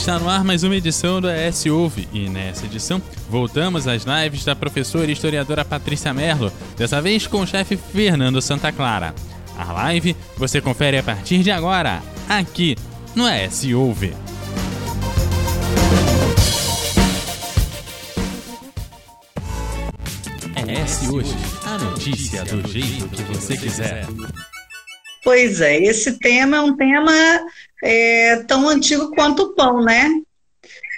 está no ar mais uma edição do ES Ouve e nessa edição voltamos às lives da professora e historiadora Patrícia Merlo, dessa vez com o chefe Fernando Santa Clara. A live você confere a partir de agora, aqui no ES Ouve. ES Hoje, a notícia do jeito que você quiser. Pois é, esse tema é um tema é, tão antigo quanto o pão, né?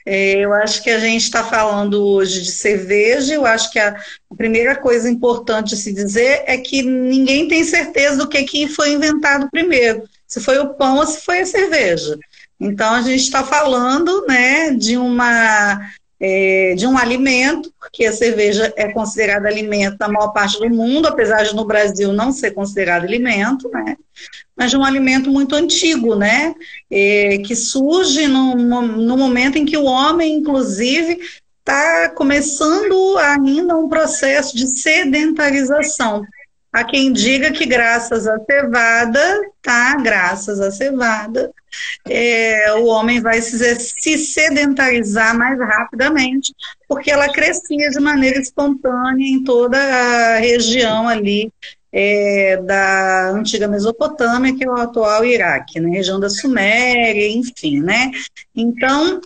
É, eu acho que a gente está falando hoje de cerveja. Eu acho que a, a primeira coisa importante de se dizer é que ninguém tem certeza do que, que foi inventado primeiro, se foi o pão ou se foi a cerveja. Então a gente está falando, né, de uma é, de um alimento, porque a cerveja é considerada alimento na maior parte do mundo, apesar de no Brasil não ser considerado alimento, né? Mas de um alimento muito antigo, né? É, que surge no, no momento em que o homem, inclusive, está começando ainda um processo de sedentarização. Há quem diga que graças à cevada, tá? Graças à cevada, é, o homem vai se, se sedentarizar mais rapidamente, porque ela crescia de maneira espontânea em toda a região ali é, da antiga Mesopotâmia, que é o atual Iraque, né? região da Suméria, enfim, né? Então,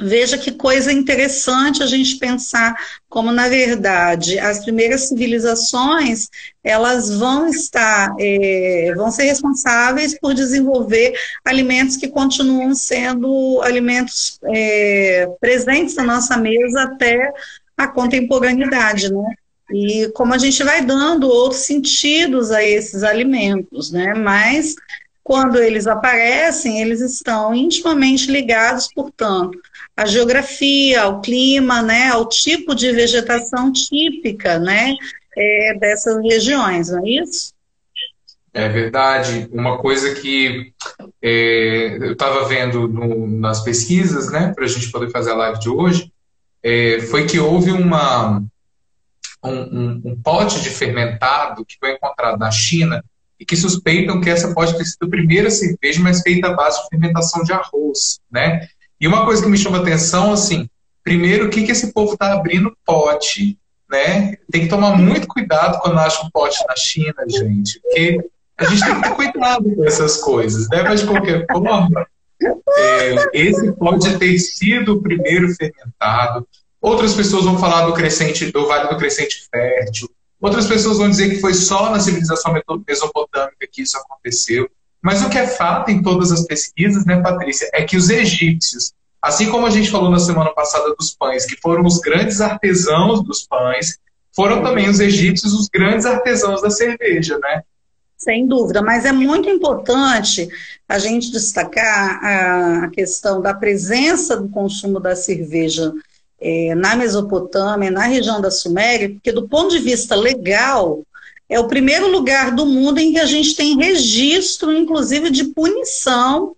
Veja que coisa interessante a gente pensar como, na verdade, as primeiras civilizações elas vão estar, é, vão ser responsáveis por desenvolver alimentos que continuam sendo alimentos é, presentes na nossa mesa até a contemporaneidade, né? E como a gente vai dando outros sentidos a esses alimentos, né? Mas quando eles aparecem, eles estão intimamente ligados, portanto, à geografia, ao clima, né, ao tipo de vegetação típica, né, é, dessas regiões, não é isso? É verdade. Uma coisa que é, eu estava vendo no, nas pesquisas, né, para a gente poder fazer a live de hoje, é, foi que houve uma, um, um, um pote de fermentado que foi encontrado na China e que suspeitam que essa pode ter sido a primeira cerveja, mas feita à base de fermentação de arroz, né? E uma coisa que me chama atenção, assim, primeiro, o que, que esse povo está abrindo pote, né? Tem que tomar muito cuidado quando acha um pote na China, gente, porque a gente tem que ter cuidado com essas coisas, né? Mas de qualquer forma, é, esse pode ter sido o primeiro fermentado. Outras pessoas vão falar do crescente, do Vale do Crescente Fértil, Outras pessoas vão dizer que foi só na civilização mesopotâmica que isso aconteceu. Mas o que é fato em todas as pesquisas, né, Patrícia, é que os egípcios, assim como a gente falou na semana passada dos pães, que foram os grandes artesãos dos pães, foram também os egípcios os grandes artesãos da cerveja, né? Sem dúvida, mas é muito importante a gente destacar a questão da presença do consumo da cerveja é, na Mesopotâmia, na região da Suméria, porque do ponto de vista legal, é o primeiro lugar do mundo em que a gente tem registro, inclusive, de punição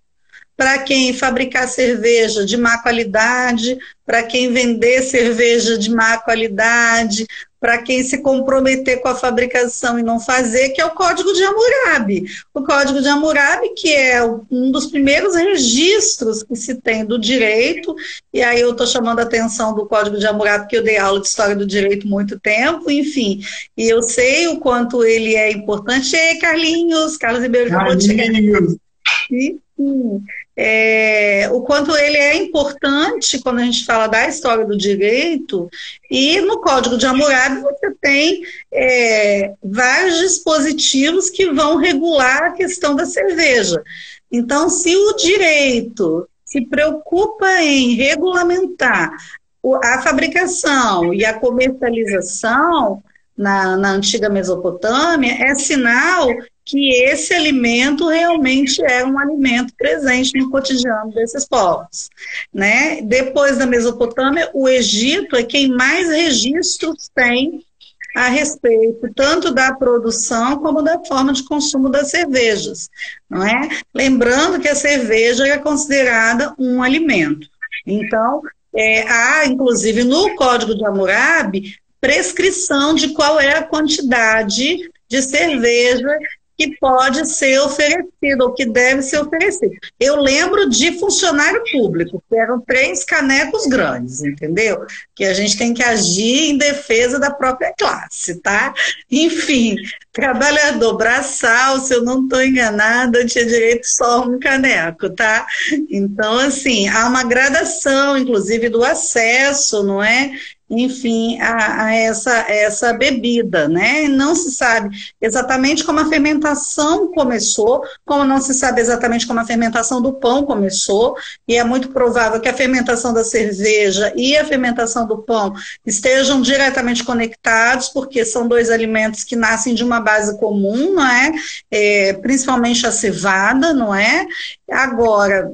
para quem fabricar cerveja de má qualidade, para quem vender cerveja de má qualidade, para quem se comprometer com a fabricação e não fazer, que é o Código de Hammurabi. O Código de Hammurabi, que é um dos primeiros registros que se tem do direito, e aí eu estou chamando a atenção do Código de Hammurabi, porque eu dei aula de História do Direito muito tempo, enfim, e eu sei o quanto ele é importante. Ei, Carlinhos, Carlos Ribeiro chegar. Sim, sim é, o quanto ele é importante quando a gente fala da história do direito, e no Código de Hammurabi você tem é, vários dispositivos que vão regular a questão da cerveja. Então, se o direito se preocupa em regulamentar a fabricação e a comercialização na, na antiga Mesopotâmia, é sinal que esse alimento realmente é um alimento presente no cotidiano desses povos. Né? Depois da Mesopotâmia, o Egito é quem mais registros tem a respeito tanto da produção como da forma de consumo das cervejas, não é? Lembrando que a cerveja é considerada um alimento. Então, é, há, inclusive, no Código de Hammurabi, prescrição de qual é a quantidade de cerveja que pode ser oferecido, ou que deve ser oferecido. Eu lembro de funcionário público, que eram três canecos grandes, entendeu? Que a gente tem que agir em defesa da própria classe, tá? Enfim, trabalhador braçal, se eu não estou enganada, tinha direito só a um caneco, tá? Então, assim, há uma gradação, inclusive, do acesso, não é? Enfim, a, a, essa, essa bebida, né? Não se sabe exatamente como a fermentação começou, como não se sabe exatamente como a fermentação do pão começou, e é muito provável que a fermentação da cerveja e a fermentação do pão estejam diretamente conectados, porque são dois alimentos que nascem de uma base comum, não é? é principalmente a cevada, não é? Agora,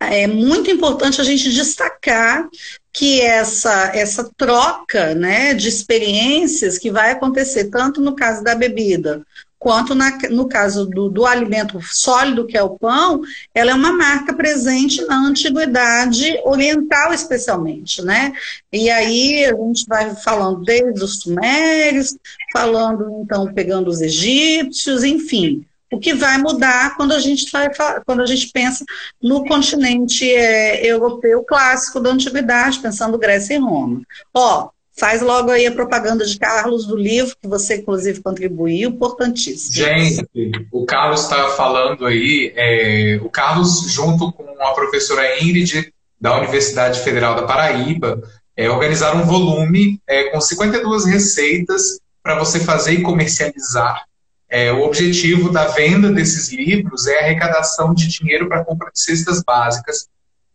é muito importante a gente destacar que essa, essa troca né, de experiências que vai acontecer tanto no caso da bebida quanto na, no caso do, do, alimento sólido, que é o pão, ela é uma marca presente na antiguidade oriental, especialmente, né? E aí a gente vai falando desde os sumérios, falando, então, pegando os egípcios, enfim o que vai mudar quando a gente, vai, quando a gente pensa no continente é, europeu clássico da antiguidade, pensando Grécia e Roma. Ó, faz logo aí a propaganda de Carlos do livro, que você inclusive contribuiu, importantíssimo. Gente, o Carlos está falando aí, é, o Carlos, junto com a professora Ingrid, da Universidade Federal da Paraíba, é, organizaram um volume é, com 52 receitas para você fazer e comercializar é, o objetivo da venda desses livros é a arrecadação de dinheiro para compra de cestas básicas,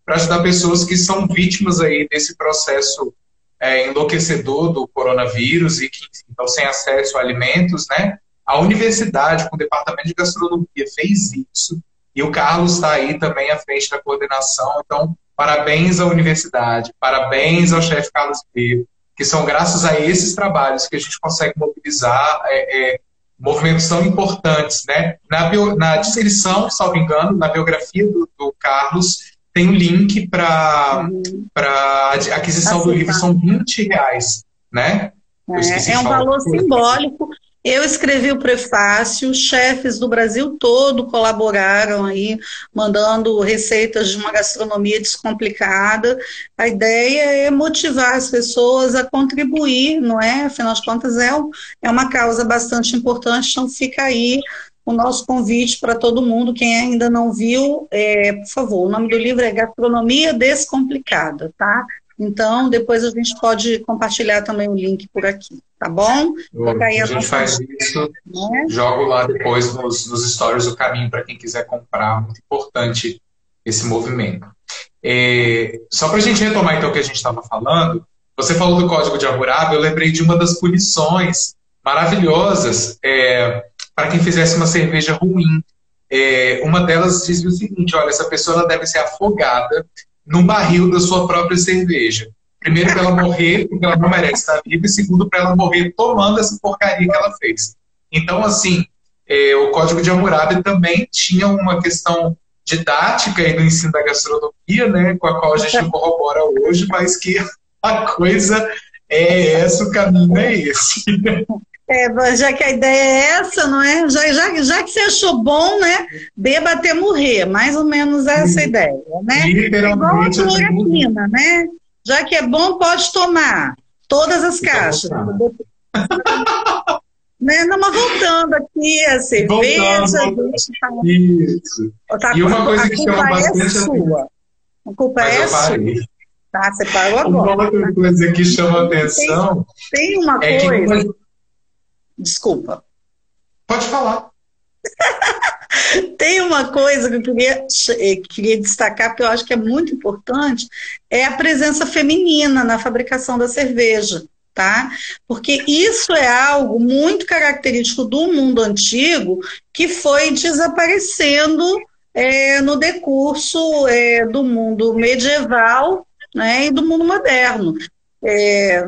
para ajudar pessoas que são vítimas aí desse processo é, enlouquecedor do coronavírus e que estão sem acesso a alimentos, né? A universidade, com o departamento de gastronomia, fez isso e o Carlos está aí também à frente da coordenação. Então, parabéns à universidade, parabéns ao chefe Carlos Pedro, que são graças a esses trabalhos que a gente consegue mobilizar é, é, movimentos tão importantes. Né? Na, bio, na descrição, salvo engano, na biografia do, do Carlos, tem um link para uhum. aquisição do livro, são 20 reais. Né? É, é um valor simbólico. Eu escrevi o prefácio, chefes do Brasil todo colaboraram aí, mandando receitas de uma gastronomia descomplicada. A ideia é motivar as pessoas a contribuir, não é? Afinal de contas, é, é uma causa bastante importante, então fica aí o nosso convite para todo mundo. Quem ainda não viu, é, por favor, o nome do livro é Gastronomia Descomplicada, tá? Então, depois a gente pode compartilhar também o link por aqui, tá bom? a, gente faz isso, né? jogo lá depois nos, nos stories o caminho para quem quiser comprar. Muito importante esse movimento. É, só para a gente retomar então o que a gente estava falando, você falou do Código de Hammurabi, eu lembrei de uma das punições maravilhosas é, para quem fizesse uma cerveja ruim. É, uma delas dizia o seguinte: olha, essa pessoa deve ser afogada num barril da sua própria cerveja. Primeiro, para ela morrer, porque ela não merece estar viva, e segundo, para ela morrer tomando essa porcaria que ela fez. Então, assim, é, o Código de Hammurabi também tinha uma questão didática aí no ensino da gastronomia, né, com a qual a gente corrobora hoje, mas que a coisa é essa, o caminho é esse. É, já que a ideia é essa, não é? Já, já, já que você achou bom, né? Beba até morrer, mais ou menos essa ideia, né? Literalmente. É igual a clorofina, né? Já que é bom, pode tomar. Todas as caixas. né? Não, mas voltando aqui, a cerveja. Voltando, tá... Isso. Tá, e uma coisa que chama é bastante. É sua. A culpa é sua. Tá, você parou agora. Uma outra coisa que chama atenção. Tem, tem uma é coisa. Que Desculpa. Pode falar. Tem uma coisa que eu queria, eh, queria destacar, porque eu acho que é muito importante, é a presença feminina na fabricação da cerveja, tá? Porque isso é algo muito característico do mundo antigo que foi desaparecendo é, no decurso é, do mundo medieval né, e do mundo moderno. É,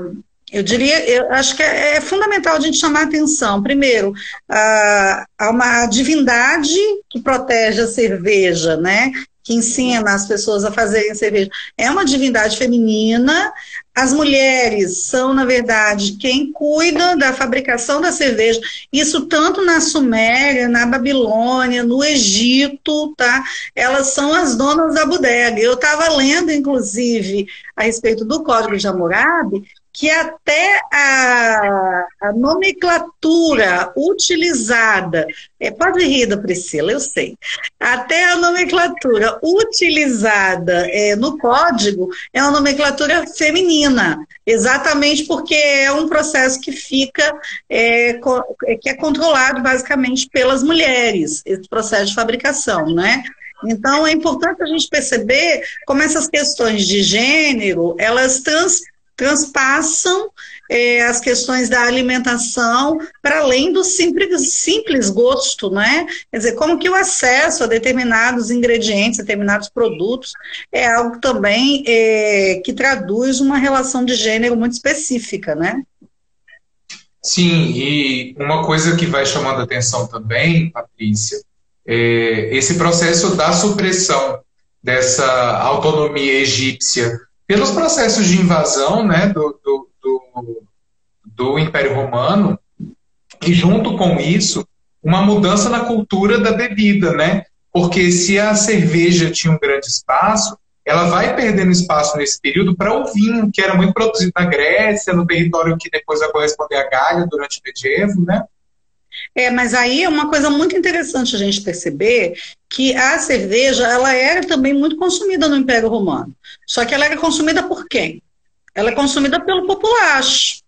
eu diria, eu acho que é, é, fundamental a gente chamar atenção. Primeiro, há uma divindade que protege a cerveja, né? que ensina as pessoas a fazerem cerveja. É uma divindade feminina, as mulheres são, na verdade, quem cuida da fabricação da cerveja. Isso tanto na Suméria, na Babilônia, no Egito, tá? Elas são as donas da bodega. Eu estava lendo, inclusive, a respeito do Código de Hammurabi, que até a, a nomenclatura utilizada, é, pode rir da Priscila, eu sei, até a nomenclatura utilizada é, no código é uma nomenclatura feminina, exatamente porque é um processo que fica, é, é, que é controlado basicamente pelas mulheres, esse processo de fabricação, né? Então, é importante a gente perceber como essas questões de gênero, elas trans, transpassam é, as questões da alimentação para além do simples, simples gosto, né? Quer dizer, como que o acesso a determinados ingredientes, determinados produtos, é algo também é, que traduz uma relação de gênero muito específica, né? Sim, e uma coisa que vai chamando a atenção também, Patrícia, é esse processo da supressão dessa autonomia egípcia pelos processos de invasão né, do, do, do, do Império Romano, e junto com isso, uma mudança na cultura da bebida, né? Porque se a cerveja tinha um grande espaço, ela vai perdendo espaço nesse período para o vinho, que era muito produzido na Grécia, no território que depois vai corresponder à Gália durante o medievo, né? É, mas aí é uma coisa muito interessante a gente perceber que a cerveja ela era também muito consumida no Império Romano. Só que ela era consumida por quem? Ela é consumida pelo populacho.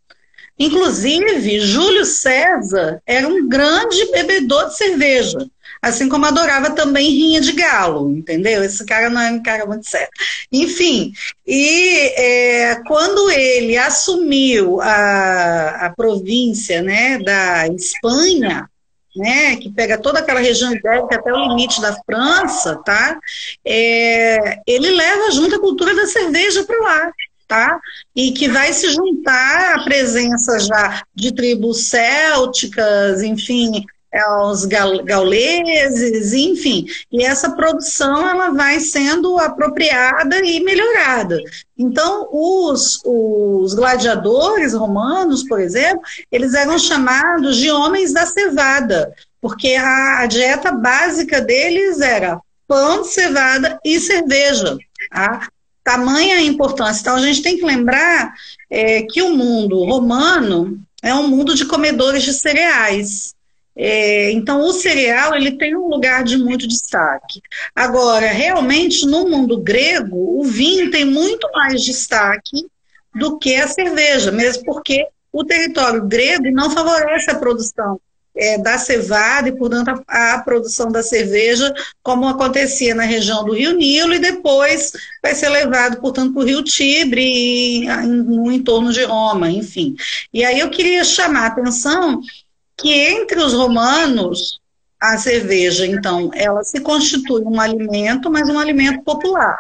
Inclusive, Júlio César era um grande bebedor de cerveja. Assim como adorava também rinha de galo, entendeu? Esse cara não é um cara muito sério. Enfim, e é, quando ele assumiu a, a província né, da Espanha, né, que pega toda aquela região ibérica até o limite da França, tá? É, ele leva junto a cultura da cerveja para lá. Tá? E que vai se juntar à presença já de tribos célticas, enfim, aos gauleses, enfim. E essa produção ela vai sendo apropriada e melhorada. Então, os, os gladiadores romanos, por exemplo, eles eram chamados de homens da cevada, porque a, a dieta básica deles era pão de cevada e cerveja. Tá? Tamanha importância. Então, a gente tem que lembrar é, que o mundo romano é um mundo de comedores de cereais. É, então, o cereal ele tem um lugar de muito destaque. Agora, realmente, no mundo grego, o vinho tem muito mais destaque do que a cerveja, mesmo porque o território grego não favorece a produção é, da cevada e, portanto, a, a, produção da cerveja, como acontecia na região do Rio Nilo, e depois vai ser levado, portanto, para o Rio Tibre e no entorno de Roma, enfim. E aí eu queria chamar a atenção que entre os romanos, a cerveja, então, ela se constitui um alimento, mas um alimento popular.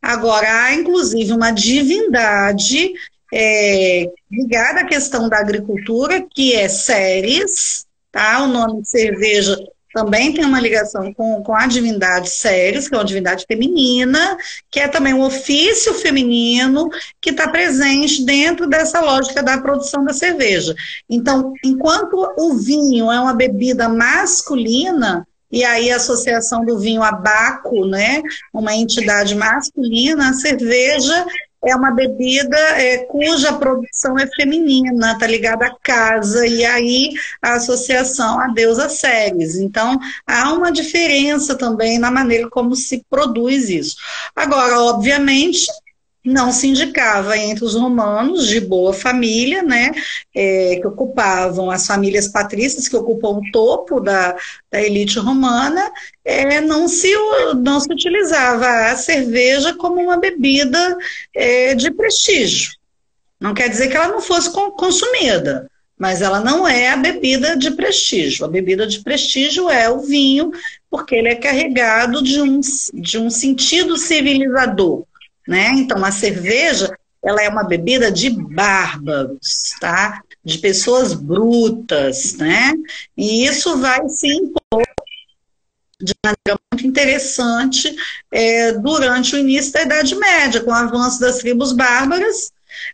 Agora, há inclusive uma divindade é, ligada à questão da agricultura, que é Ceres, tá? O nome cerveja também tem uma ligação com, com a divindade Ceres, que é uma divindade feminina, que é também um ofício feminino que está presente dentro dessa lógica da produção da cerveja. Então, enquanto o vinho é uma bebida masculina, e aí a associação do vinho a Baco, né, uma entidade masculina, a cerveja é uma bebida é, cuja produção é feminina, está ligada à casa, e aí a associação à deusa Ceres. Então, há uma diferença também na maneira como se produz isso. Agora, obviamente, não se indicava entre os romanos de boa família, né, é, que ocupavam as famílias patrícias, que ocupam o topo da, da elite romana, é, não, se, não se utilizava a cerveja como uma bebida é, de prestígio. Não quer dizer que ela não fosse consumida, mas ela não é a bebida de prestígio. A bebida de prestígio é o vinho, porque ele é carregado de um, de um sentido civilizador né? Então, a cerveja, ela é uma bebida de bárbaros, tá? De pessoas brutas, né? E isso vai se impor de maneira muito interessante é, durante o início da Idade Média, com o avanço das tribos bárbaras,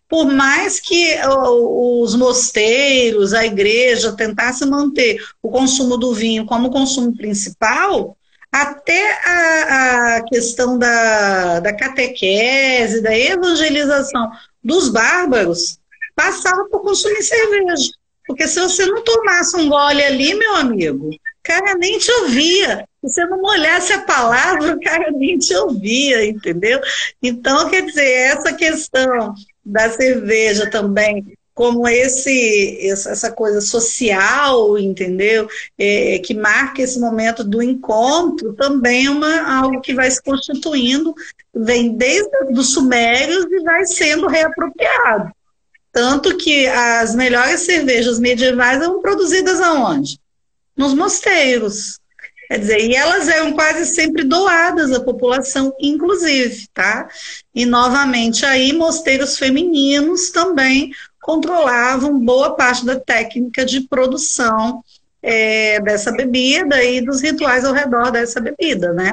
Por mais que os mosteiros, a igreja tentassem manter o consumo do vinho como consumo principal, até a, a questão da, da catequese, da evangelização dos bárbaros, passava por consumir cerveja. Porque se você não tomasse um gole ali, meu amigo, o cara nem te ouvia. Se você não molhasse a palavra, o cara nem te ouvia, entendeu? Então, quer dizer, essa questão da cerveja também como esse essa coisa social, entendeu? É, que marca esse momento do encontro, também é uma, algo que vai se constituindo, vem desde os sumérios e vai sendo reapropriado. Tanto que as melhores cervejas medievais eram produzidas aonde? Nos mosteiros. Quer dizer, e elas eram quase sempre doadas à população, inclusive, tá? E novamente aí mosteiros femininos também controlavam boa parte da técnica de produção é, dessa bebida e dos rituais ao redor dessa bebida, né?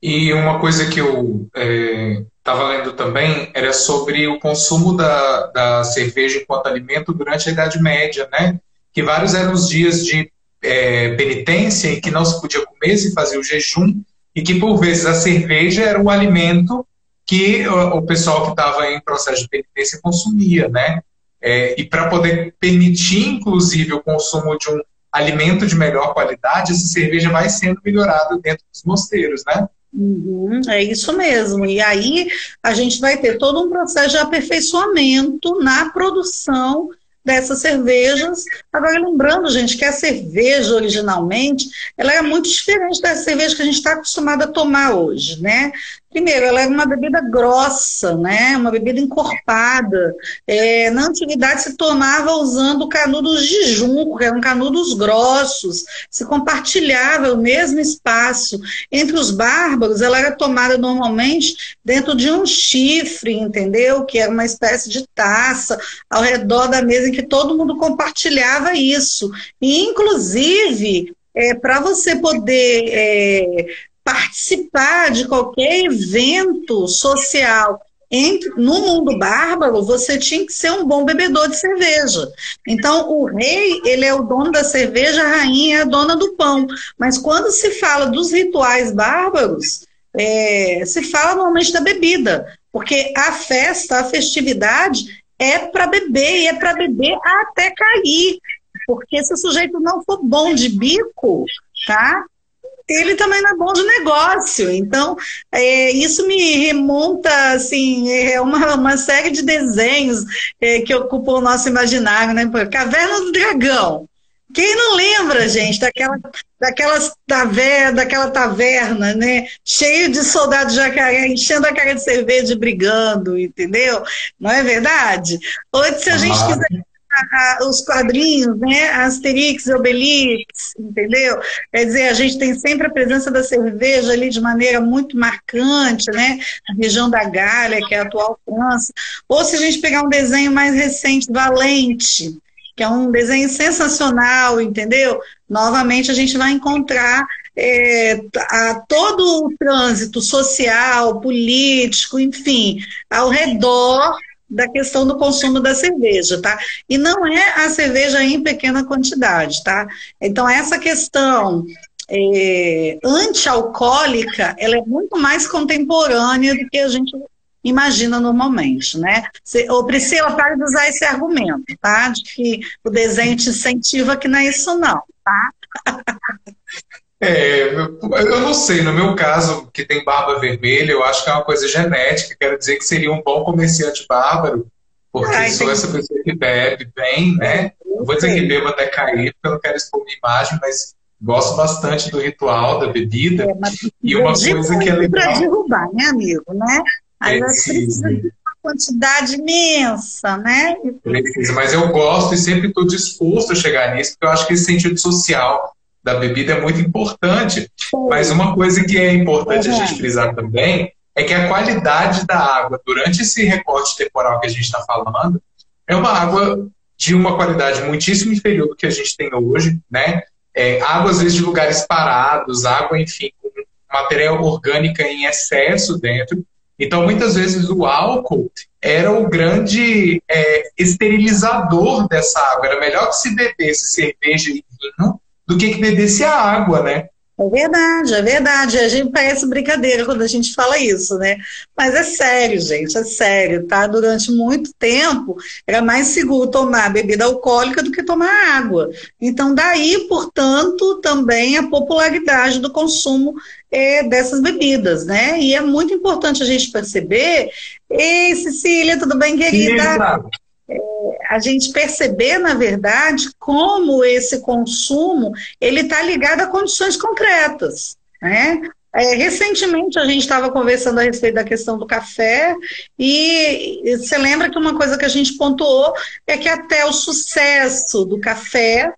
E uma coisa que eu estava é, lendo também era sobre o consumo da, da cerveja enquanto alimento durante a Idade Média, né? Que vários eram os dias de é, penitência em que não se podia comer, se fazia o jejum, e que por vezes a cerveja era o alimento que o, pessoal que estava em processo de penitência consumia, né? É, e para poder permitir, inclusive, o consumo de um alimento de melhor qualidade, essa cerveja vai sendo melhorada dentro dos mosteiros, né? Uhum, é isso mesmo. E aí a gente vai ter todo um processo de aperfeiçoamento na produção dessas cervejas. Agora, lembrando, gente, que a cerveja originalmente ela é muito diferente da cerveja que a gente está acostumado a tomar hoje, né? Primeiro, ela é uma bebida grossa, né? Uma bebida encorpada. É, na antiguidade se tomava usando canudos de junco, que eram canudos grossos. Se compartilhava o mesmo espaço. Entre os bárbaros, ela era tomada normalmente dentro de um chifre, entendeu? Que era uma espécie de taça ao redor da mesa em que todo mundo compartilhava isso. E, inclusive, é, para você poder é, participar de qualquer evento social no mundo bárbaro, você tinha que ser um bom bebedor de cerveja. Então, o rei, ele é o dono da cerveja, a rainha é a dona do pão. Mas quando se fala dos rituais bárbaros, é, se fala normalmente da bebida, porque a festa, a festividade é para beber e é para beber até cair. Porque se o sujeito não for bom de bico, tá? Ele também não é bom de negócio. Então, é, isso me remonta, assim, é uma, uma série de desenhos é, que ocupam o nosso imaginário, né? Caverna do Dragão. Quem não lembra, gente, daquela, daquelas taverna, daquela taverna, né? Cheio de soldados jacaré, enchendo a cara de cerveja brigando, entendeu? Não é verdade? Ou se a gente quiser a, os quadrinhos, né? Asterix, Obelix, entendeu? Quer dizer, a gente tem sempre a presença da cerveja ali de maneira muito marcante, né? Na região da Gália, que é a atual França. Ou se a gente pegar um desenho mais recente, Valente, que é um desenho sensacional, entendeu? Novamente a gente vai encontrar é, a, todo o trânsito social, político, enfim, ao redor da questão do consumo da cerveja, tá? E não é a cerveja em pequena quantidade, tá? Então, essa questão é, anti-alcoólica, ela é muito mais contemporânea do que a gente imagina normalmente, né? Ô Priscila, para de usar esse argumento, tá? De que o desenho te incentiva, que não é isso não, tá? É, eu não sei, no meu caso, que tem barba vermelha, eu acho que é uma coisa genética, quero dizer que seria um bom comerciante bárbaro, porque Ai, sou essa pessoa que bebe bem, né? Não vou dizer que bebo até cair, porque eu não quero expor minha imagem, mas gosto bastante do ritual, da bebida. É, e uma coisa que é legal. Para derrubar, né, amigo? Né? Aí precisa de uma quantidade imensa, né? Precisa, mas eu gosto e sempre estou disposto a chegar nisso, porque eu acho que esse sentido social da bebida é muito importante. Mas uma coisa que é importante uhum. a gente frisar também é que a qualidade da água durante esse recorte temporal que a gente está falando é uma água de uma qualidade muitíssimo inferior do que a gente tem hoje, né? É, água às vezes de lugares parados, água, enfim, com matéria orgânica em excesso dentro. Então, muitas vezes, o álcool era o grande é, esterilizador dessa água. Era melhor que se bebesse cerveja e vinho do que que bebesse a água, né? É verdade, é verdade. A gente parece brincadeira quando a gente fala isso, né? Mas é sério, gente, é sério, tá? Durante muito tempo era mais seguro tomar bebida alcoólica do que tomar água. Então, daí, portanto, também a popularidade do consumo é, dessas bebidas, né? E é muito importante a gente perceber. Ei, Cecília, tudo bem, querida? Sim, a gente perceber, na verdade, como esse consumo ele está ligado a condições concretas. Né? É, recentemente a gente estava conversando a respeito da questão do café e você lembra que uma coisa que a gente pontuou é que até o sucesso do café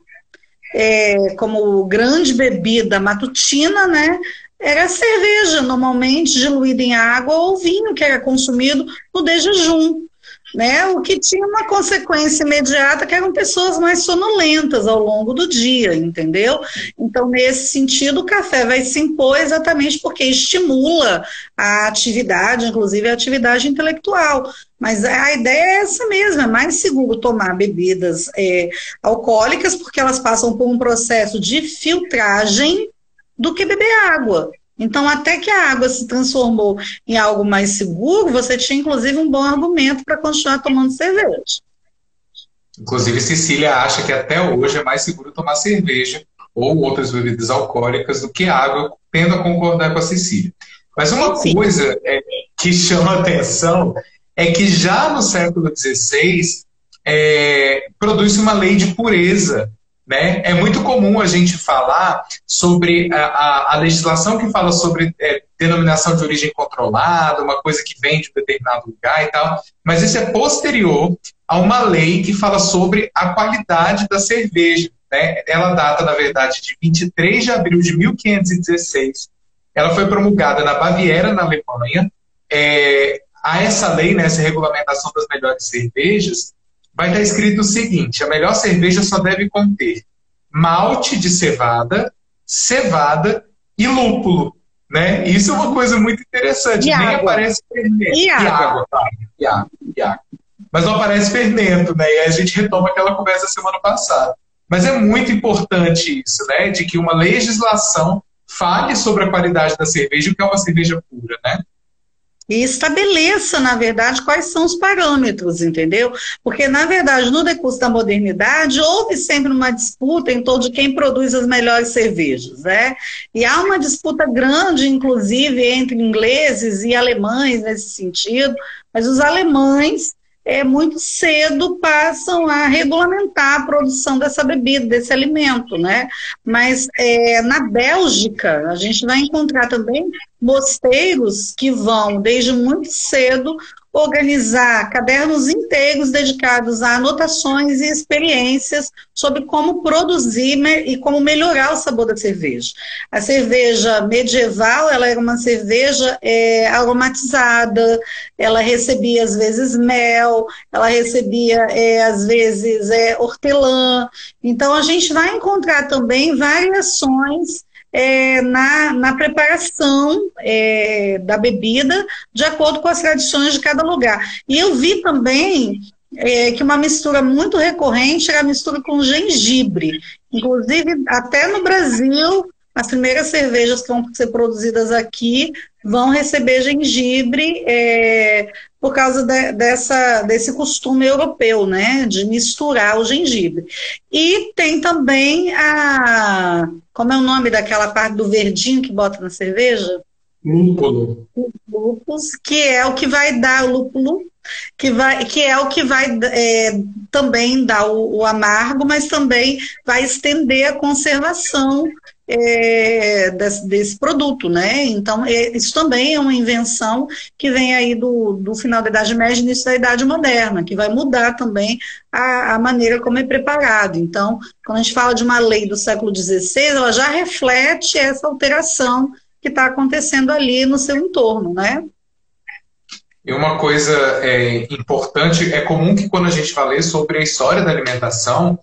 é, como grande bebida matutina, né, era cerveja, normalmente diluída em água ou vinho que era consumido no de jejum né? O que tinha uma consequência imediata que eram pessoas mais sonolentas ao longo do dia, entendeu? Então, nesse sentido, o café vai se impor exatamente porque estimula a atividade, inclusive a atividade intelectual. Mas a ideia é essa mesmo, é mais seguro tomar bebidas é, alcoólicas, porque elas passam por um processo de filtragem do que beber água. Então, até que a água se transformou em algo mais seguro, você tinha inclusive um bom argumento para continuar tomando cerveja. Inclusive, Cecília acha que até hoje é mais seguro tomar cerveja ou outras bebidas alcoólicas do que água, tendo a concordar com a Cecília. Mas uma Sim. coisa é, que chama atenção é que já no século XVI é, produz uma lei de pureza né? É muito comum a gente falar sobre a, a, a legislação que fala sobre é, denominação de origem controlada, uma coisa que vem de um determinado lugar e tal, mas isso é posterior a uma lei que fala sobre a qualidade da cerveja. Né? Ela data, na verdade, de 23 de abril de 1516. Ela foi promulgada na Baviera, na Alemanha. É, a essa lei, né, essa regulamentação das melhores cervejas, vai estar escrito o seguinte: a melhor cerveja só deve conter malte de cevada, cevada e lúpulo. Né? Isso é uma coisa muito interessante. E Nem água. aparece fermento. E, água. E água, tá? e água, e água. Mas não aparece fermento, né? E aí a gente retoma aquela conversa semana passada. Mas é muito importante isso, né? De que uma legislação fale sobre a qualidade da cerveja e o que é uma cerveja pura, né? E estabeleça, na verdade, quais são os parâmetros, entendeu? Porque, na verdade, no decurso da modernidade, houve sempre uma disputa em torno de quem produz as melhores cervejas, né? E há uma disputa grande, inclusive, entre ingleses e alemães nesse sentido, mas os alemães é, muito cedo passam a regulamentar a produção dessa bebida, desse alimento, né? Mas é, na Bélgica, a gente vai encontrar também mosteiros que vão, desde muito cedo, organizar cadernos inteiros dedicados a anotações e experiências sobre como produzir e como melhorar o sabor da cerveja. A cerveja medieval, ela era uma cerveja é, aromatizada, ela recebia às vezes mel, ela recebia é, às vezes é, hortelã. Então a gente vai encontrar também variações é, na, na preparação é, da bebida, de acordo com as tradições de cada lugar. E eu vi também é, que uma mistura muito recorrente era a mistura com gengibre. Inclusive, até no Brasil, as primeiras cervejas que vão ser produzidas aqui vão receber gengibre é, por causa de, dessa, desse costume europeu, né, de misturar o gengibre. E tem também a, como é o nome daquela parte do verdinho que bota na cerveja? Lúpulo. Lúpus, que é o que vai dar o lúpulo que, vai, que é o que vai é, também dar o, o, amargo, mas também vai estender a conservação é, desse, desse, produto, né? Então, é, isso também é uma invenção que vem aí do, do final da Idade Média e início da Idade Moderna, que vai mudar também a, a, maneira como é preparado. Então, quando a gente fala de uma lei do século XVI, ela já reflete essa alteração que está acontecendo ali no seu entorno, né? E uma coisa é, importante, é comum que quando a gente fale sobre a história da alimentação,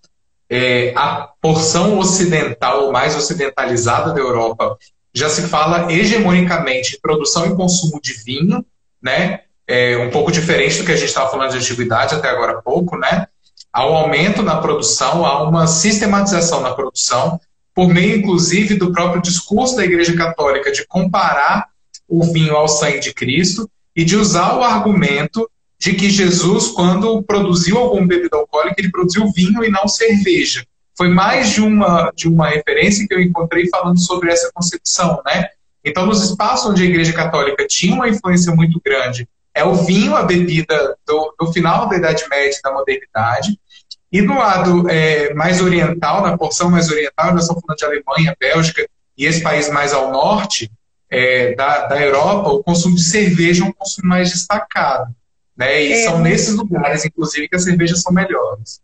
é, a porção ocidental, mais ocidentalizada da Europa, já se fala hegemonicamente em produção e consumo de vinho, né? É um pouco diferente do que a gente estava falando de antiguidade até agora há pouco, né? Há um aumento na produção, há uma sistematização na produção, por meio, inclusive, do próprio discurso da Igreja Católica de comparar o vinho ao sangue de Cristo e de usar o argumento de que Jesus, quando produziu algum bebida alcoólica, ele produziu vinho e não cerveja. Foi mais de uma, de uma referência que eu encontrei falando sobre essa concepção, né? Então, nos espaços onde a Igreja Católica tinha uma influência muito grande, é o vinho, a bebida do, do final da Idade Média da modernidade. E do lado é, mais oriental, na porção mais oriental, nós estamos falando de Alemanha, Bélgica e esse país mais ao norte é, da, da Europa, o consumo de cerveja é um consumo mais destacado. Né? E é, são nesses lugares, inclusive, que as cervejas são melhores.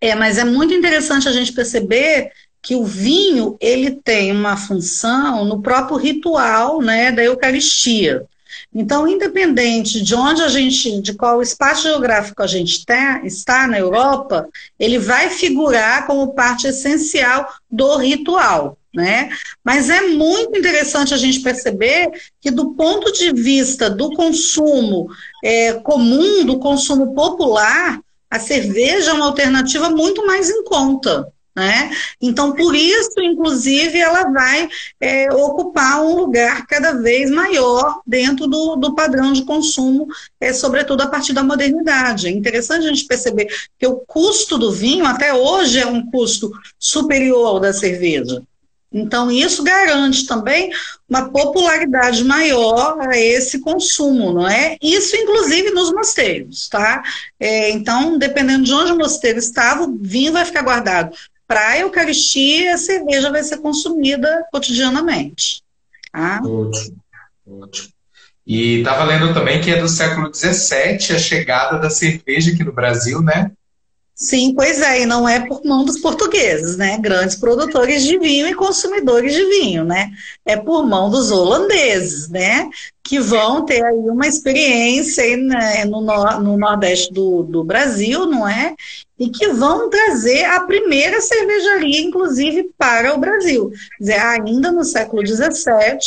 É, mas é muito interessante a gente perceber que o vinho ele tem uma função no próprio ritual né, da Eucaristia. Então, independente de onde a gente, de qual espaço geográfico a gente tá, está na Europa, ele vai figurar como parte essencial do ritual. Né? Mas é muito interessante a gente perceber que, do ponto de vista do consumo é, comum, do consumo popular, a cerveja é uma alternativa muito mais em conta. Né? Então, por isso, inclusive, ela vai é, ocupar um lugar cada vez maior dentro do, do padrão de consumo, é, sobretudo a partir da modernidade. É interessante a gente perceber que o custo do vinho, até hoje, é um custo superior ao da cerveja. Então, isso garante também uma popularidade maior a esse consumo, não é? Isso, inclusive, nos mosteiros, tá? É, então, dependendo de onde o mosteiro estava, o vinho vai ficar guardado para a Eucaristia, a cerveja vai ser consumida cotidianamente. Tá? Ótimo, ótimo. E estava lendo também que é do século XVII a chegada da cerveja aqui no Brasil, né? Sim, pois é, e não é por mão dos portugueses, né? Grandes produtores de vinho e consumidores de vinho, né? É por mão dos holandeses, né? Que vão ter aí uma experiência aí, né, no, no Nordeste do, do Brasil, não é? E que vão trazer a primeira cervejaria, inclusive, para o Brasil. Quer dizer, ainda no século XVII,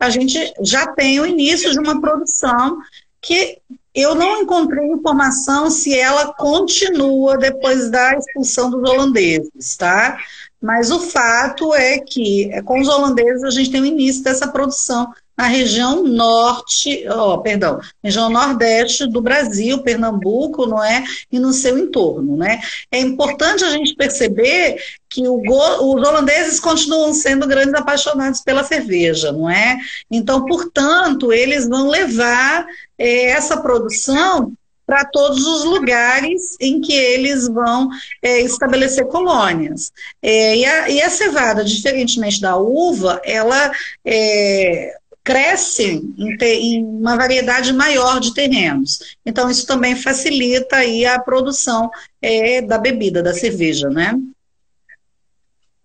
a gente já tem o início de uma produção que eu não encontrei informação se ela continua depois da expulsão dos holandeses, tá? Mas o fato é que é, com os holandeses a gente tem o início dessa produção na região norte, oh, perdão, região nordeste do Brasil, Pernambuco, não é? E no seu entorno, né? É importante a gente perceber que o, os holandeses continuam sendo grandes apaixonados pela cerveja, não é? Então, portanto, eles vão levar é, essa produção para todos os lugares em que eles vão é, estabelecer colônias. É, e, a, e, a, cevada, diferentemente da uva, ela é, cresce em, em, uma variedade maior de terrenos. Então, isso também facilita aí a produção é, da bebida, da cerveja, né?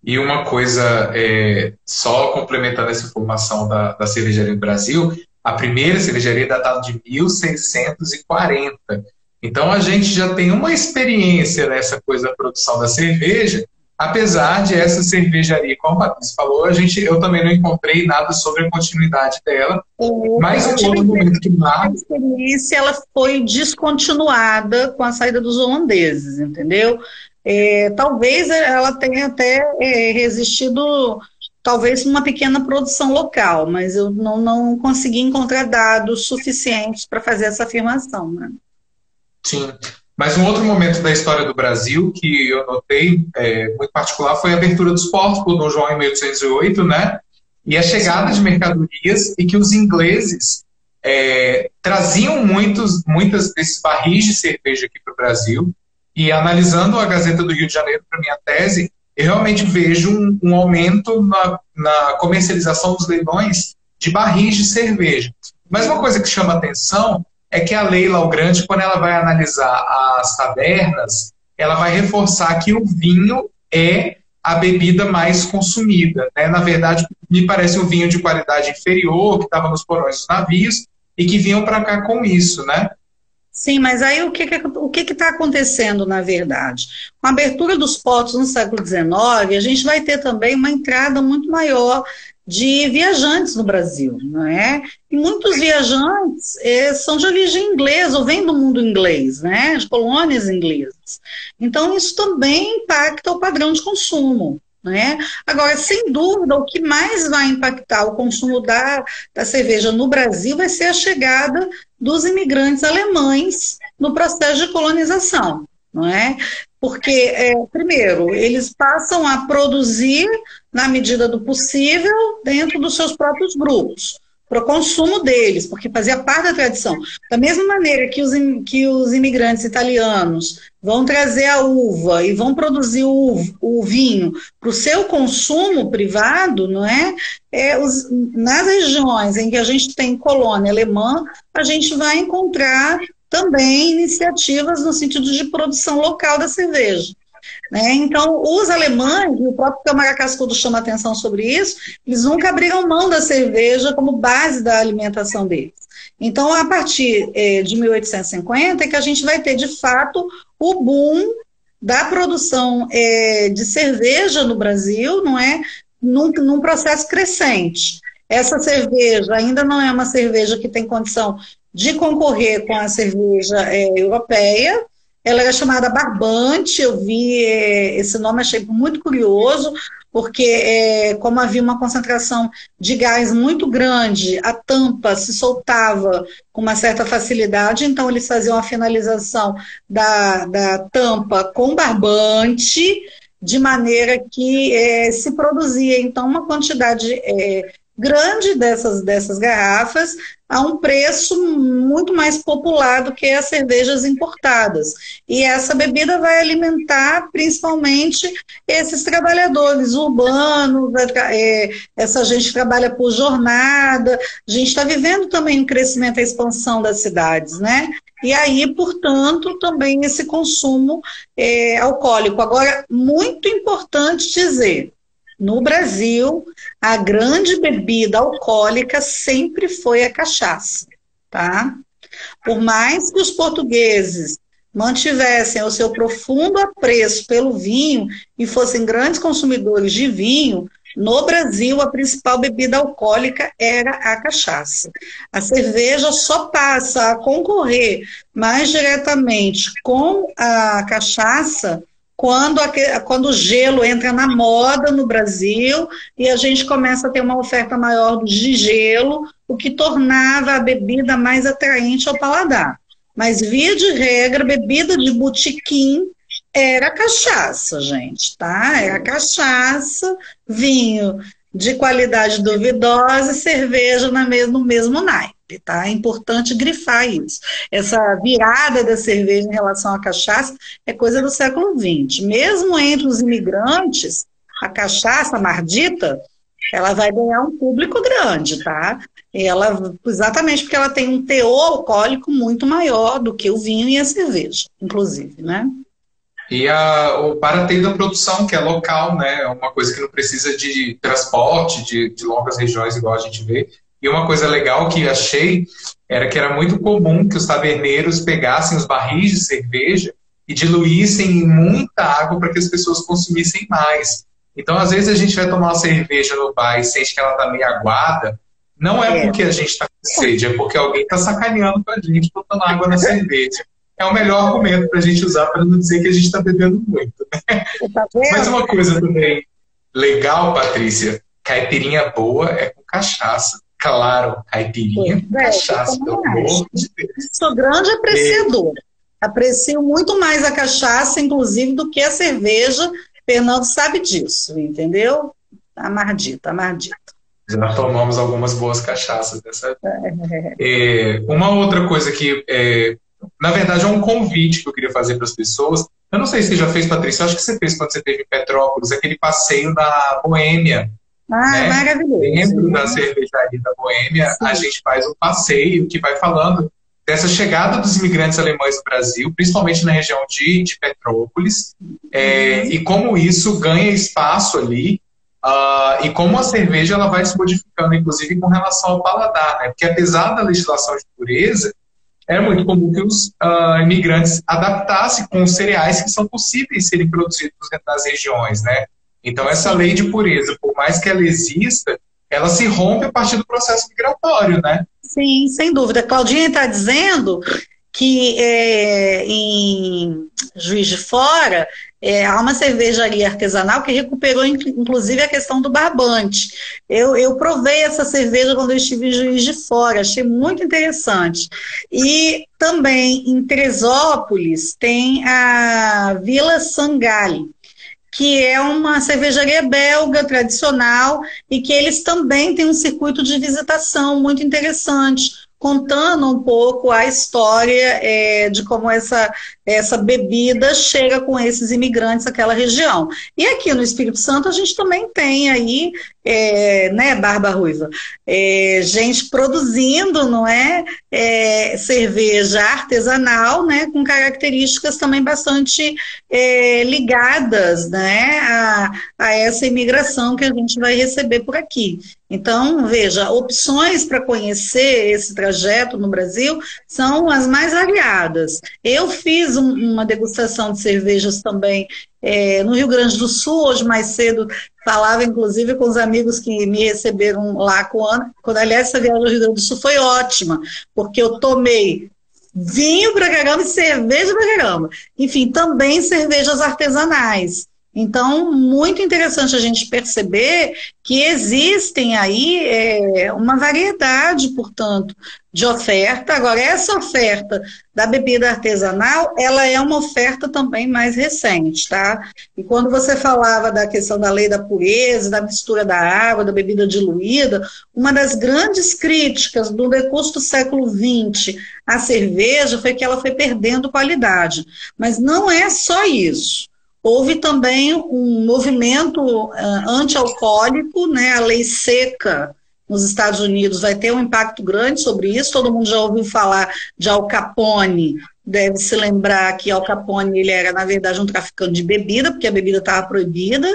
E uma coisa, é, só complementando essa informação da, da cervejaria do Brasil, a primeira cervejaria é datada de 1640. Então a gente já tem uma experiência nessa coisa da produção da cerveja, apesar de essa cervejaria, como a Patrícia falou, a gente, eu também não encontrei nada sobre a continuidade dela. O, mas um outro momento que marca. A experiência ela foi descontinuada com a saída dos holandeses, entendeu? É, talvez ela tenha até é, resistido talvez uma pequena produção local, mas eu não, não consegui encontrar dados suficientes para fazer essa afirmação. Né? Sim. Mas um outro momento da história do Brasil que eu notei é, muito particular foi a abertura dos portos por Dom João em 1808, né? E a chegada Sim. de mercadorias e que os ingleses é, traziam muitos, muitas desses barris de cerveja aqui para o Brasil. E analisando a Gazeta do Rio de Janeiro para minha tese, eu realmente vejo um, um aumento na, na, comercialização dos leilões de barris de cerveja. Mas uma coisa que chama atenção é que a Leila o Grande, quando ela vai analisar as tabernas, ela vai reforçar que o vinho é a bebida mais consumida. Né? Na verdade, me parece um vinho de qualidade inferior, que estava nos porões dos navios, e que vinham para cá com isso, né? Sim, mas aí o que o que está acontecendo na verdade? Com a abertura dos portos no século XIX, a gente vai ter também uma entrada muito maior de viajantes no Brasil, não é? E muitos viajantes é, são de origem inglesa ou vêm do mundo inglês, né? De colônias inglesas. Então, isso também impacta o padrão de consumo. Né? Agora, sem dúvida, o que mais vai impactar o consumo da, da cerveja no Brasil vai ser a chegada dos imigrantes alemães no processo de colonização. Não é? Porque, é, primeiro, eles passam a produzir, na medida do possível, dentro dos seus próprios grupos para o consumo deles, porque fazia parte da tradição. Da mesma maneira que os, que os imigrantes italianos vão trazer a uva e vão produzir o, o vinho para o seu consumo privado, não é? é os, nas regiões em que a gente tem colônia alemã, a gente vai encontrar também iniciativas no sentido de produção local da cerveja. Né? Então, os alemães, e o próprio Câmara Cascudo chama atenção sobre isso, eles nunca abriram mão da cerveja como base da alimentação deles. Então, a partir é, de 1850 é que a gente vai ter, de fato, o boom da produção é, de cerveja no Brasil, não é? Num, num processo crescente. Essa cerveja ainda não é uma cerveja que tem condição de concorrer com a cerveja é, europeia, ela era chamada Barbante, eu vi é, esse nome, achei muito curioso, porque é, como havia uma concentração de gás muito grande, a tampa se soltava com uma certa facilidade, então eles faziam a finalização da, da tampa com barbante, de maneira que é, se produzia então uma quantidade é, grande dessas, dessas garrafas a um preço muito mais popular do que as cervejas importadas. E essa bebida vai alimentar principalmente esses trabalhadores urbanos, é, essa gente trabalha por jornada, a gente está vivendo também um crescimento e expansão das cidades, né? E aí, portanto, também esse consumo é, alcoólico. Agora, muito importante dizer, no Brasil, a grande bebida alcoólica sempre foi a cachaça, tá? Por mais que os portugueses mantivessem o seu profundo apreço pelo vinho e fossem grandes consumidores de vinho, no Brasil, a principal bebida alcoólica era a cachaça. A cerveja só passa a concorrer mais diretamente com a cachaça quando, a, quando o gelo entra na moda no Brasil e a gente começa a ter uma oferta maior de gelo, o que tornava a bebida mais atraente ao paladar. Mas, via de regra, bebida de botequim era cachaça, gente, tá? Era cachaça, vinho de qualidade duvidosa e cerveja no mesmo, no mesmo naipe tá? É importante grifar isso. Essa virada da cerveja em relação à cachaça é coisa do século XX. Mesmo entre os imigrantes, a cachaça mardita, ela vai ganhar um público grande, tá? Ela, exatamente porque ela tem um teor alcoólico muito maior do que o vinho e a cerveja, inclusive, né? E a, o barateio da produção, que é local, né? É uma coisa que não precisa de transporte, de, de longas regiões, igual a gente vê. E uma coisa legal que achei era que era muito comum que os taberneiros pegassem os barris de cerveja e diluíssem em muita água para que as pessoas consumissem mais. Então, às vezes, a gente vai tomar uma cerveja no bar e sente que ela está meio aguada. Não é, é. porque a gente está com sede, é porque alguém está sacaneando com a gente botando água na cerveja. É o melhor argumento para a gente usar para não dizer que a gente está bebendo muito. Né? Tá Mas uma coisa também legal, Patrícia, caipirinha boa é com cachaça. Claro, caipirinha, é, cachaça, Deus. Sou grande apreciadora. Aprecio muito mais a cachaça, inclusive, do que a cerveja. Fernando sabe disso, entendeu? Amardita, amardita. Já tomamos algumas boas cachaças dessa. É. É, uma outra coisa que, é, na verdade, é um convite que eu queria fazer para as pessoas. Eu não sei se você já fez, Patrícia, eu acho que você fez quando você esteve em Petrópolis, aquele passeio da Boêmia. Ah, né? maravilhoso. Dentro da cervejaria da Boêmia, Sim. a gente faz um passeio que vai falando dessa chegada dos imigrantes alemães no Brasil, principalmente na região de, de Petrópolis, é, e como isso ganha espaço ali, uh, e como a cerveja ela vai se modificando, inclusive com relação ao paladar, né? porque apesar da legislação de pureza, é muito comum que os uh, imigrantes adaptassem com os cereais que são possíveis serem produzidos nas regiões, né? Então, essa lei de pureza, por mais que ela exista, ela se rompe a partir do processo migratório, né? Sim, sem dúvida. Claudinha está dizendo que é, em Juiz de Fora é, há uma cervejaria artesanal que recuperou, inclusive, a questão do barbante. Eu, eu provei essa cerveja quando eu estive em Juiz de Fora, achei muito interessante. E também em Tresópolis tem a Vila Sangali, que é uma cervejaria belga tradicional e que eles também têm um circuito de visitação muito interessante contando um pouco a história é, de como essa, essa bebida chega com esses imigrantes àquela região. E aqui no Espírito Santo a gente também tem aí, é, né, Barba Ruiva, é, gente produzindo, não é, é, cerveja artesanal, né, com características também bastante é, ligadas, né, a, a essa imigração que a gente vai receber por aqui. Então, veja, opções para conhecer esse trajeto no Brasil são as mais variadas. Eu fiz um, uma degustação de cervejas também é, no Rio Grande do Sul, hoje mais cedo, falava inclusive com os amigos que me receberam lá com Ana, quando aliás essa viagem ao Rio Grande do Sul foi ótima, porque eu tomei vinho para caramba e cerveja para caramba. Enfim, também cervejas artesanais. Então, muito interessante a gente perceber que existem aí é, uma variedade, portanto, de oferta. Agora, essa oferta da bebida artesanal, ela é uma oferta também mais recente, tá? E quando você falava da questão da lei da pureza, da mistura da água, da bebida diluída, uma das grandes críticas do decurso do século XX à cerveja foi que ela foi perdendo qualidade. Mas não é só isso. Houve também um movimento uh, anti-alcoólico, né, a lei seca nos Estados Unidos vai ter um impacto grande sobre isso. Todo mundo já ouviu falar de Al Capone, deve se lembrar que Al Capone ele era, na verdade, um traficante de bebida, porque a bebida estava proibida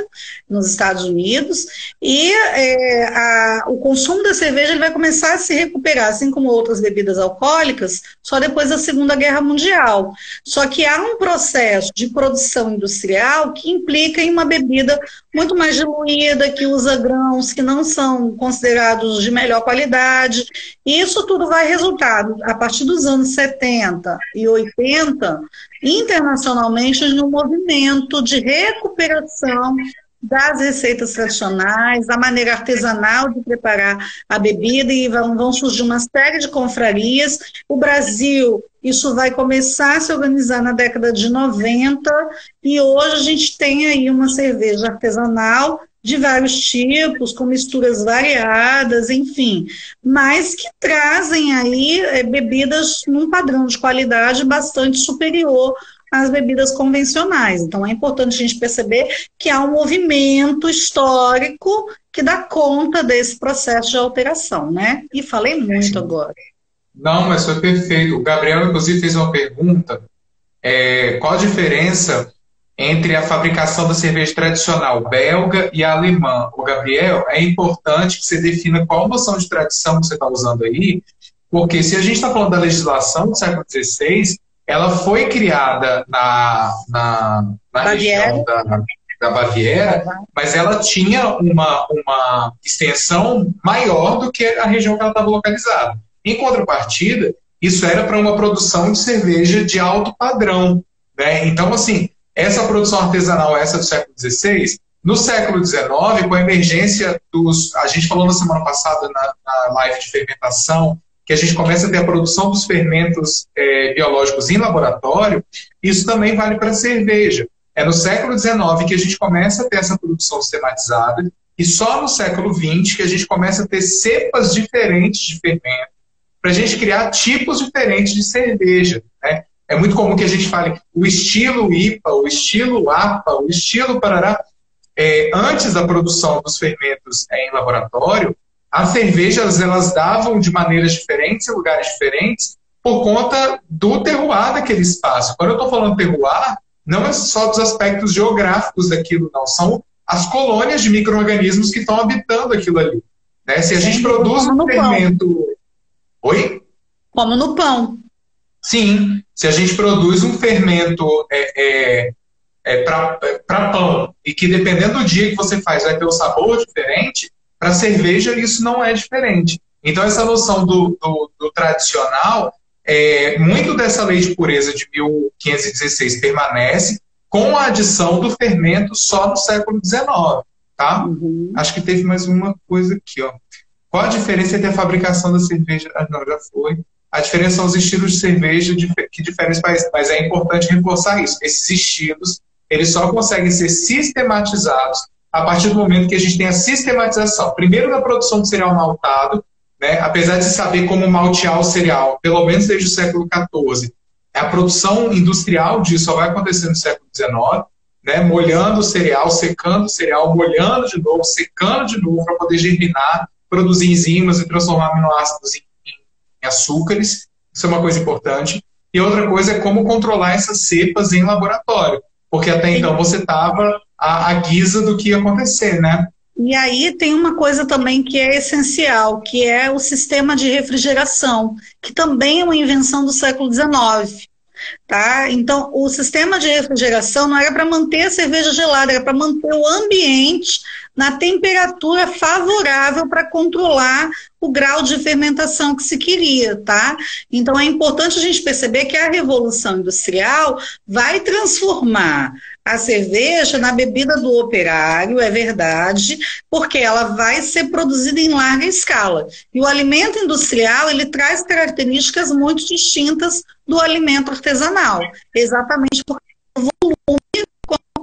nos Estados Unidos, e é, a, o consumo da cerveja ele vai começar a se recuperar, assim como outras bebidas alcoólicas, só depois da Segunda Guerra Mundial. Só que há um processo de produção industrial que implica em uma bebida muito mais diluída, que usa grãos que não são considerados de melhor qualidade, e isso tudo vai resultar, a partir dos anos 70 e 80, 80, internacionalmente, um movimento de recuperação das receitas tradicionais, da maneira artesanal de preparar a bebida, e vão, vão surgir uma série de confrarias. O Brasil, isso vai começar a se organizar na década de 90, e hoje a gente tem aí uma cerveja artesanal de vários tipos, com misturas variadas, enfim, mas que trazem aí é, bebidas num padrão de qualidade bastante superior às bebidas convencionais. Então é importante a gente perceber que há um movimento histórico que dá conta desse processo de alteração, né? E falei muito agora. Não, mas foi perfeito. O Gabriel, inclusive, fez uma pergunta. É, qual a diferença entre a fabricação da cerveja tradicional belga e a alemã. O Gabriel, é importante que você defina qual noção de tradição que você está usando aí, porque se a gente está falando da legislação do século XVI, ela foi criada na, na, na região da, da Baviera, mas ela tinha uma, uma extensão maior do que a região que ela estava localizada. Em contrapartida, isso era para uma produção de cerveja de alto padrão. Né? Então, assim, essa produção artesanal, essa do século XVI, no século XIX, com a emergência dos. A gente falou na semana passada na, na live de fermentação, que a gente começa a ter a produção dos fermentos é, biológicos em laboratório, isso também vale para a cerveja. É no século XIX que a gente começa a ter essa produção sistematizada, e só no século XX que a gente começa a ter cepas diferentes de fermento, para a gente criar tipos diferentes de cerveja. É muito comum que a gente fale o estilo IPA, o estilo APA, o estilo Parará. É, antes da produção dos fermentos em laboratório, as cervejas elas davam de maneiras diferentes, em lugares diferentes, por conta do terroir daquele espaço. Quando eu estou falando terroir, não é só dos aspectos geográficos daquilo, não. São as colônias de micro-organismos que estão habitando aquilo ali. Né? Se a gente produz um fermento. Pão. Oi? Como no pão. Sim, se a gente produz um fermento é, é, é para pão e que dependendo do dia que você faz vai ter um sabor diferente, Para cerveja, isso não é diferente. Então, essa noção do, do, do tradicional, é, muito dessa lei de pureza de 1516 permanece com a adição do fermento só no século XIX. Tá? Uhum. Acho que teve mais uma coisa aqui. Ó. Qual a diferença entre a fabricação da cerveja? Ah, não, já foi. A diferença são os estilos de cerveja que diferem os países, mas é importante reforçar isso. Esses estilos, eles só conseguem ser sistematizados a partir do momento que a gente tem a sistematização, primeiro na produção de cereal maltado, né, apesar de saber como maltear o cereal, pelo menos desde o século XIV, a produção industrial disso só vai acontecer no século XIX, né, molhando o cereal, secando o cereal, molhando de novo, secando de novo para poder germinar, produzir enzimas e transformar aminoácidos em açúcares, isso é uma coisa importante. E outra coisa é como controlar essas cepas em laboratório, porque até então você estava à, à guisa do que ia acontecer, né? E aí tem uma coisa também que é essencial, que é o sistema de refrigeração, que também é uma invenção do século XIX. Tá? Então, o sistema de refrigeração não era para manter a cerveja gelada, era para manter o ambiente na temperatura favorável para controlar o grau de fermentação que se queria, tá? Então é importante a gente perceber que a revolução industrial vai transformar a cerveja na bebida do operário, é verdade, porque ela vai ser produzida em larga escala. E o alimento industrial, ele traz características muito distintas do alimento artesanal, exatamente porque o volume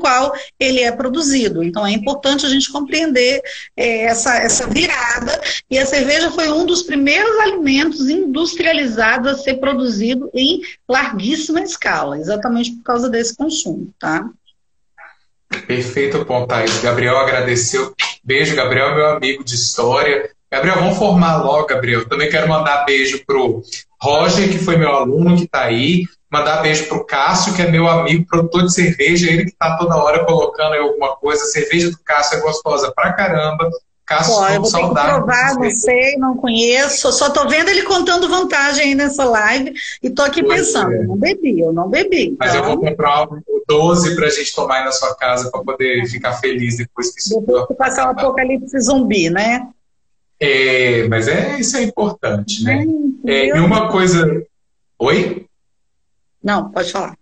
qual ele é produzido. Então é importante a gente compreender é, essa, essa virada. E a cerveja foi um dos primeiros alimentos industrializados a ser produzido em larguíssima escala, exatamente por causa desse consumo, tá? Perfeito ponto, Thaís. Gabriel agradeceu. Beijo, Gabriel, meu amigo de história. Gabriel, vamos formar logo, Gabriel. Também quero mandar beijo pro Roger, que foi meu aluno, que está aí. Mandar beijo pro Cássio, que é meu amigo, produtor de cerveja, ele que está toda hora colocando aí alguma coisa. A cerveja do Cássio é gostosa pra caramba. Cássio, Pô, eu vou. Ter que provar, não sei, não conheço. Só tô vendo ele contando vantagem aí nessa live e tô aqui pois pensando, é. não bebi, eu não bebi. Mas eu vou então. comprar o 12 pra gente tomar aí na sua casa para poder ficar feliz depois que isso Depois que passar o apocalipse zumbi, né? É, mas é, isso é importante, né? É, e uma coisa. Oi? Não, pode falar.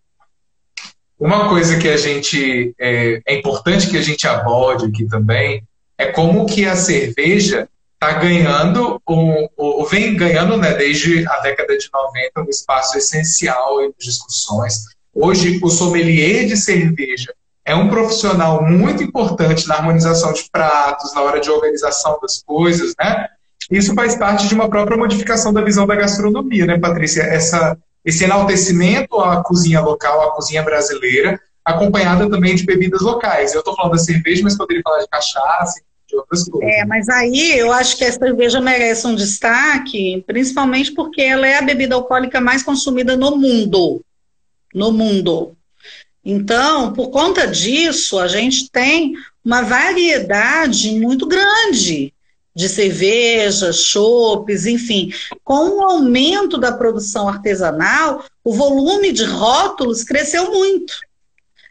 Uma coisa que a gente é, é, importante que a gente aborde aqui também é como que a cerveja está ganhando, ou, ou, vem ganhando né, desde a década de 90 um espaço essencial em discussões. Hoje, o sommelier de cerveja é um profissional muito importante na harmonização de pratos, na hora de organização das coisas, né? Isso faz parte de uma própria modificação da visão da gastronomia, né, Patrícia? Essa, esse enaltecimento à cozinha local, à cozinha brasileira, acompanhada também de bebidas locais. Eu estou falando da cerveja, mas poderia falar de cachaça, É, mas aí eu acho que a cerveja merece um destaque, principalmente porque ela é a bebida alcoólica mais consumida no mundo. No mundo. Então, por conta disso, a gente tem uma variedade muito grande de cervejas, chopes, enfim. Com o aumento da produção artesanal, o volume de rótulos cresceu muito.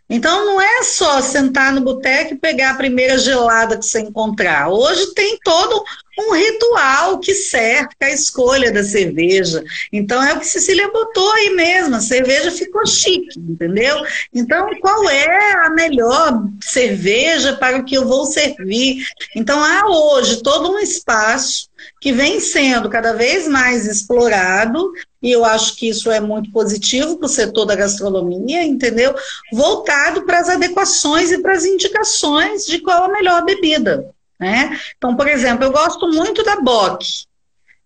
Então não é só sentar no boteco e pegar a primeira gelada que você encontrar. Hoje tem todo um ritual que cerca a escolha da cerveja. Então é o que Cecília botou aí mesmo, a cerveja ficou chique, entendeu? Então qual é a melhor cerveja para o que eu vou servir? Então há hoje todo um espaço que vem sendo cada vez mais explorado, e eu acho que isso é muito positivo para o setor da gastronomia, entendeu? Voltado para as adequações e para as indicações de qual a melhor bebida. Né? Então, por exemplo, eu gosto muito da Bock.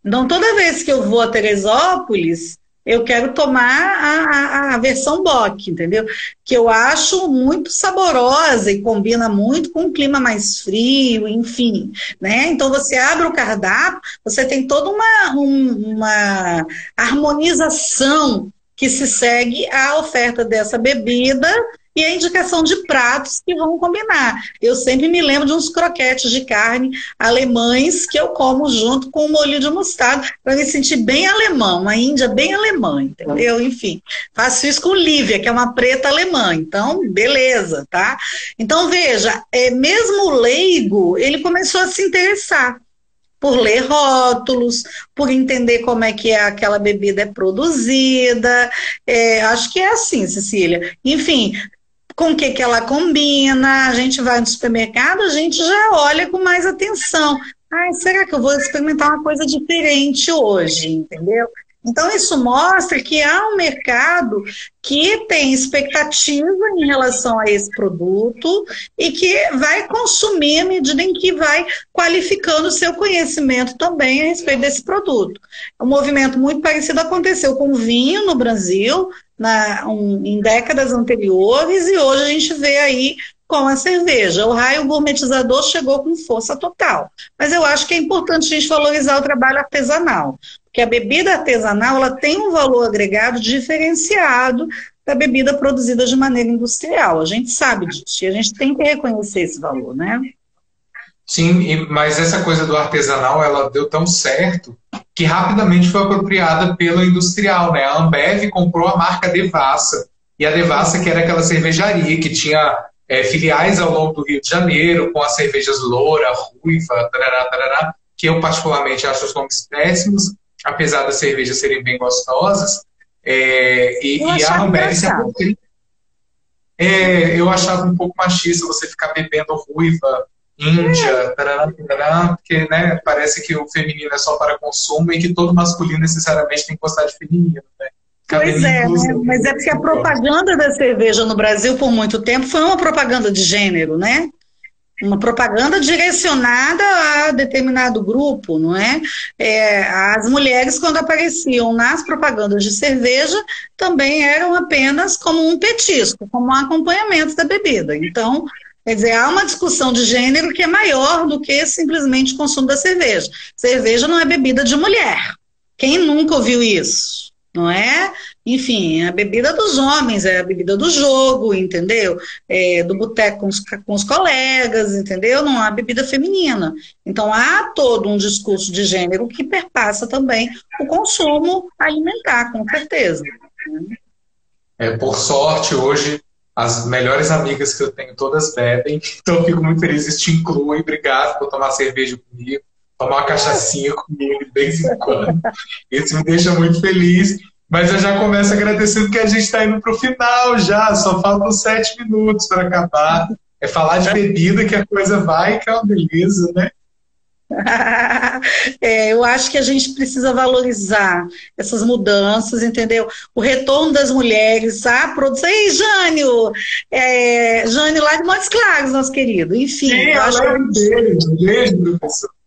Então, toda vez que eu vou a Teresópolis, eu quero tomar a, a, a, versão Bock, entendeu? Que eu acho muito saborosa e combina muito com um clima mais frio, enfim, né? Então você abre o cardápio, você tem toda uma, um, uma harmonização que se segue à oferta dessa bebida e a indicação de pratos que vão combinar. Eu sempre me lembro de uns croquetes de carne alemães que eu como junto com o molho de mostarda para me sentir bem alemã, uma índia bem alemã, entendeu? Enfim, faço isso com Lívia, que é uma preta alemã. Então, beleza, tá? Então, veja, é, mesmo o leigo, ele começou a se interessar por ler rótulos, por entender como é que é aquela bebida é produzida. É, acho que é assim, Cecília. Enfim, com o que, que ela combina, a gente vai no supermercado, a gente já olha com mais atenção. Ai, será que eu vou experimentar uma coisa diferente hoje, entendeu? Então, isso mostra que há um mercado que tem expectativa em relação a esse produto e que vai consumir à medida em que vai qualificando o seu conhecimento também a respeito desse produto. Um movimento muito parecido aconteceu com o vinho no Brasil, na, um, em décadas anteriores, e hoje a gente vê aí com a cerveja. O raio gourmetizador chegou com força total. Mas eu acho que é importante a gente valorizar o trabalho artesanal que a bebida artesanal ela tem um valor agregado diferenciado da bebida produzida de maneira industrial. A gente sabe disso e a gente tem que reconhecer esse valor, né? Sim, mas essa coisa do artesanal ela deu tão certo que rapidamente foi apropriada pela industrial, né? A Ambev comprou a marca Devassa e a Devassa que era aquela cervejaria que tinha é, filiais ao longo do Rio de Janeiro com as cervejas Loura, Ruiva, tarará, tarará, que eu particularmente acho os nomes péssimos, apesar das cervejas serem bem gostosas. É, e, e a Ambev se apropriou. É, eu achava um pouco machista você ficar bebendo ruiva, índia, tarará, tarará, porque né, parece que o feminino é só para consumo e que todo masculino necessariamente tem que gostar de feminino. Né? Pois é, né? mas é porque a propaganda da cerveja no Brasil por muito tempo foi uma propaganda de gênero, né? uma propaganda direcionada a determinado grupo, não é? é? As mulheres, quando apareciam nas propagandas de cerveja, também eram apenas como um petisco, como um acompanhamento da bebida. Então, quer dizer, há uma discussão de gênero que é maior do que simplesmente o consumo da cerveja. Cerveja não é bebida de mulher. Quem nunca ouviu isso? não é? Enfim, a bebida dos homens, é a bebida do jogo, entendeu? É, do boteco com os, com os colegas, entendeu? Não há bebida feminina. Então, há todo um discurso de gênero que perpassa também o consumo alimentar, com certeza. É, por sorte, hoje, as melhores amigas que eu tenho todas bebem, então eu fico muito feliz, isso te inclui, obrigado por tomar cerveja comigo tomar uma cachaçinha comigo de vez em quando. Isso me deixa muito feliz. Mas eu já começo agradecendo que a gente está indo para o final já, só faltam sete minutos para acabar. É falar de bebida que a coisa vai, que é uma beleza, né? é, eu acho que a gente precisa valorizar essas mudanças, entendeu? O retorno das mulheres à produção. Ei, Jânio! É, Jânio lá de Montes Claros, nosso querido. Enfim, Sim, eu acho que.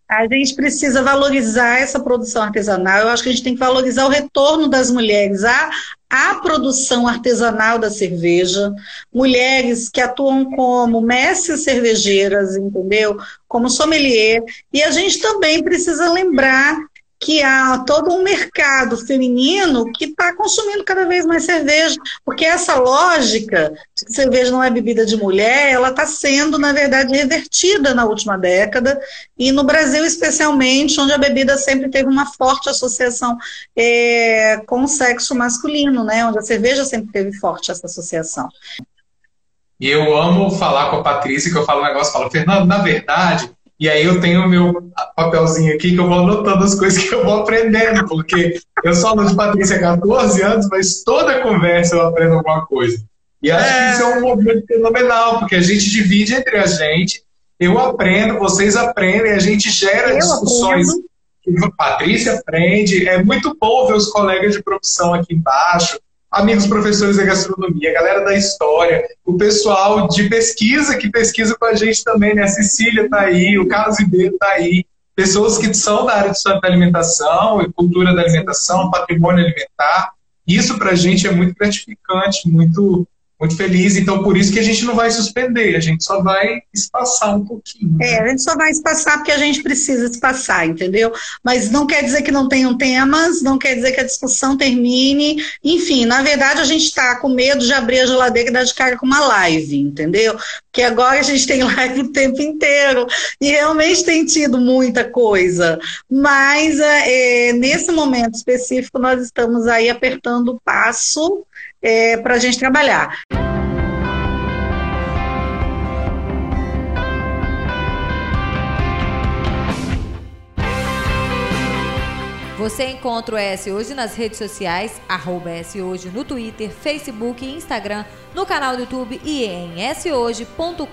A gente precisa valorizar essa produção artesanal. Eu acho que a gente tem que valorizar o retorno das mulheres à, à produção artesanal da cerveja. Mulheres que atuam como mestres cervejeiras, entendeu? Como sommelier. E a gente também precisa lembrar que há todo um mercado feminino que está consumindo cada vez mais cerveja, porque essa lógica de que cerveja não é bebida de mulher, ela está sendo, na verdade, revertida na última década, e no Brasil especialmente, onde a bebida sempre teve uma forte associação é, com o sexo masculino, né? onde a cerveja sempre teve forte essa associação. E eu amo falar com a Patrícia, que eu falo um negócio, falo, Fernando, na verdade, e aí eu tenho o meu papelzinho aqui que eu vou anotando as coisas que eu vou aprendendo, porque eu sou aluno de Patrícia há 14 anos, mas toda conversa eu aprendo alguma coisa. E acho é. que isso é um movimento fenomenal, porque a gente divide entre a gente, eu aprendo, vocês aprendem, a gente gera eu discussões. Aprendo. Patrícia aprende, é muito bom ver os colegas de profissão aqui embaixo, amigos professores da gastronomia, a galera da história, o pessoal de pesquisa que pesquisa com a gente também, né? A Cecília está aí, o Carlos Ribeiro está aí, pessoas que são da área de história da alimentação e cultura da alimentação, patrimônio alimentar. Isso para a gente é muito gratificante, muito muito feliz. Então, por isso que a gente não vai suspender, a gente só vai espaçar um pouquinho. É, a gente só vai espaçar porque a gente precisa espaçar, entendeu? Mas não quer dizer que não tenham temas, não quer dizer que a discussão termine. Enfim, na verdade, a gente está com medo de abrir a geladeira e dar de cara com uma live, entendeu? Porque agora a gente tem live o tempo inteiro e realmente tem tido muita coisa. Mas é, nesse momento específico, nós estamos aí apertando o passo é, para a gente trabalhar. Você encontra o S Hoje nas redes sociais, arroba S Hoje no Twitter, Facebook e Instagram, no canal do YouTube e em shoje.com.br.